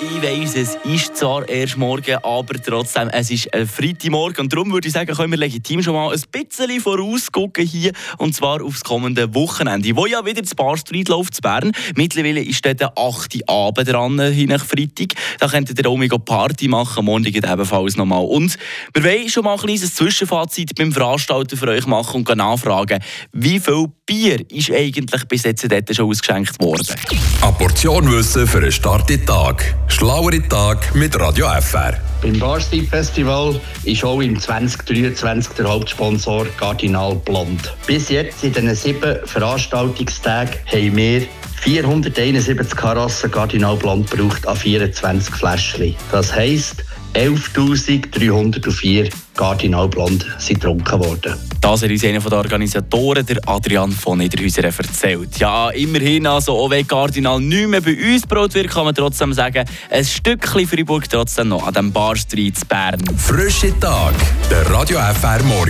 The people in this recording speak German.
ich weiss, es ist zwar erst morgen, aber trotzdem, es ist ein Freitagmorgen. Und darum würde ich sagen, können wir legitim schon mal ein bisschen vorausgucken hier. Und zwar aufs kommende Wochenende, wo ja wieder das Bar Street läuft zu Bern. Mittlerweile ist dort der 8. Abend dran, hin nach Freitag. Da könnt ihr auch mega Party machen, morgen ebenfalls nochmal. Und wir wollen schon mal ein kleines Zwischenfazit beim Veranstalter für euch machen und nachfragen, wie viel Bier ist eigentlich bis jetzt dort schon ausgeschenkt worden? Eine Portion Wissen für einen starken Tag. Schlauere Tag mit Radio FR. Beim Barstein Festival ist auch im 2023 der Hauptsponsor Cardinal Blond. Bis jetzt in diesen sieben Veranstaltungstagen haben wir 471 Karassen Cardinal Blond gebraucht an 24 Fläschchen. Das heisst, 11.304 Cardinal Blond sind getrunken worden. Das hat uns einer der Organisatoren, der Adrian von Niederhäuser, erzählt. Ja, immerhin, also, auch wenn Cardinal nicht mehr bei uns brot wird, kann man trotzdem sagen, ein Stückchen Freiburg trotzdem noch an dem Bar Street Bern. Frische Tag, der Radio FR Morgen.